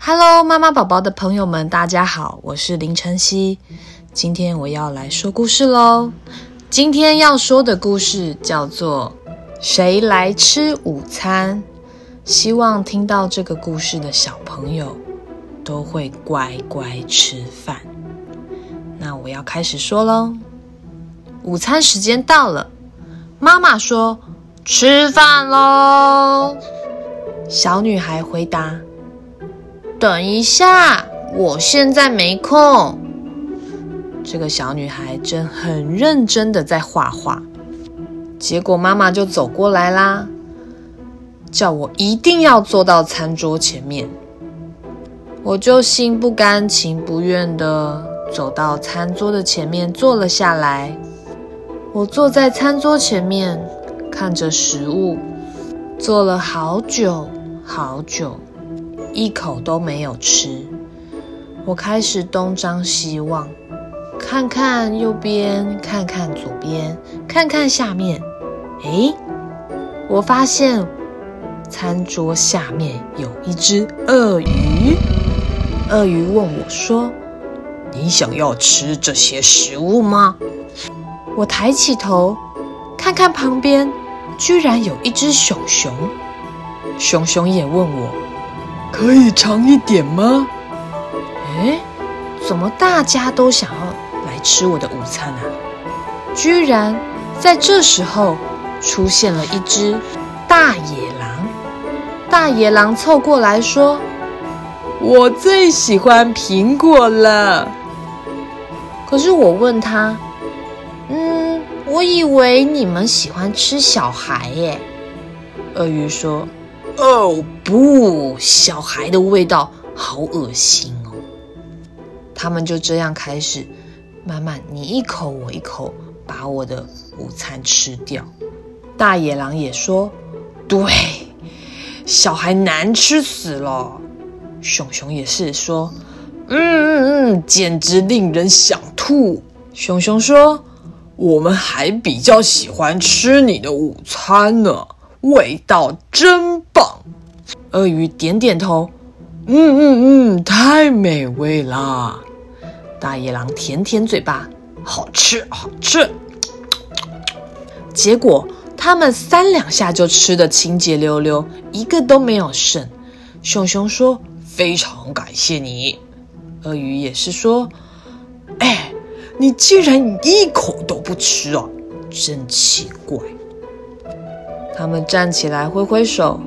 Hello，妈妈宝宝的朋友们，大家好，我是林晨曦。今天我要来说故事喽。今天要说的故事叫做《谁来吃午餐》。希望听到这个故事的小朋友都会乖乖吃饭。那我要开始说喽。午餐时间到了，妈妈说：“吃饭喽。”小女孩回答。等一下，我现在没空。这个小女孩正很认真的在画画，结果妈妈就走过来啦，叫我一定要坐到餐桌前面。我就心不甘情不愿的走到餐桌的前面坐了下来。我坐在餐桌前面，看着食物，坐了好久好久。一口都没有吃，我开始东张西望，看看右边，看看左边，看看下面。诶，我发现餐桌下面有一只鳄鱼。鳄鱼问我说：“你想要吃这些食物吗？”我抬起头，看看旁边，居然有一只熊熊。熊熊也问我。可以尝一点吗？诶，怎么大家都想要来吃我的午餐啊？居然在这时候出现了一只大野狼。大野狼凑过来说：“我最喜欢苹果了。”可是我问他：“嗯，我以为你们喜欢吃小孩耶。”鳄鱼说。哦不，小孩的味道好恶心哦！他们就这样开始慢慢你一口我一口把我的午餐吃掉。大野狼也说：“对，小孩难吃死了。”熊熊也是说：“嗯嗯嗯，简直令人想吐。”熊熊说：“我们还比较喜欢吃你的午餐呢。”味道真棒！鳄鱼点点头，嗯嗯嗯，太美味啦！大野狼舔舔嘴巴，好吃好吃。结果他们三两下就吃得清洁溜溜，一个都没有剩。熊熊说：“非常感谢你。”鳄鱼也是说：“哎，你竟然一口都不吃啊，真奇怪。”他们站起来挥挥手，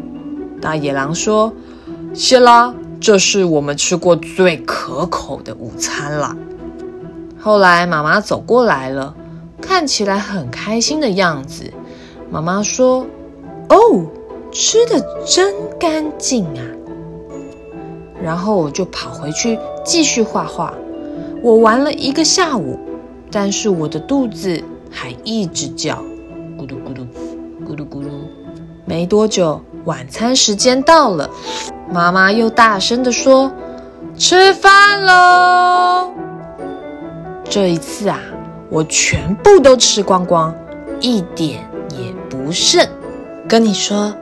大野狼说：“谢啦，这是我们吃过最可口的午餐啦。”后来妈妈走过来了，看起来很开心的样子。妈妈说：“哦，吃的真干净啊！”然后我就跑回去继续画画。我玩了一个下午，但是我的肚子还一直叫，咕噜咕噜。咕噜咕噜，没多久，晚餐时间到了，妈妈又大声地说：“吃饭喽！”这一次啊，我全部都吃光光，一点也不剩。跟你说，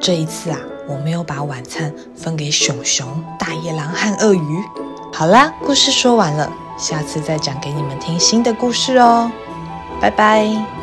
这一次啊，我没有把晚餐分给熊熊、大野狼和鳄鱼。好啦，故事说完了，下次再讲给你们听新的故事哦，拜拜。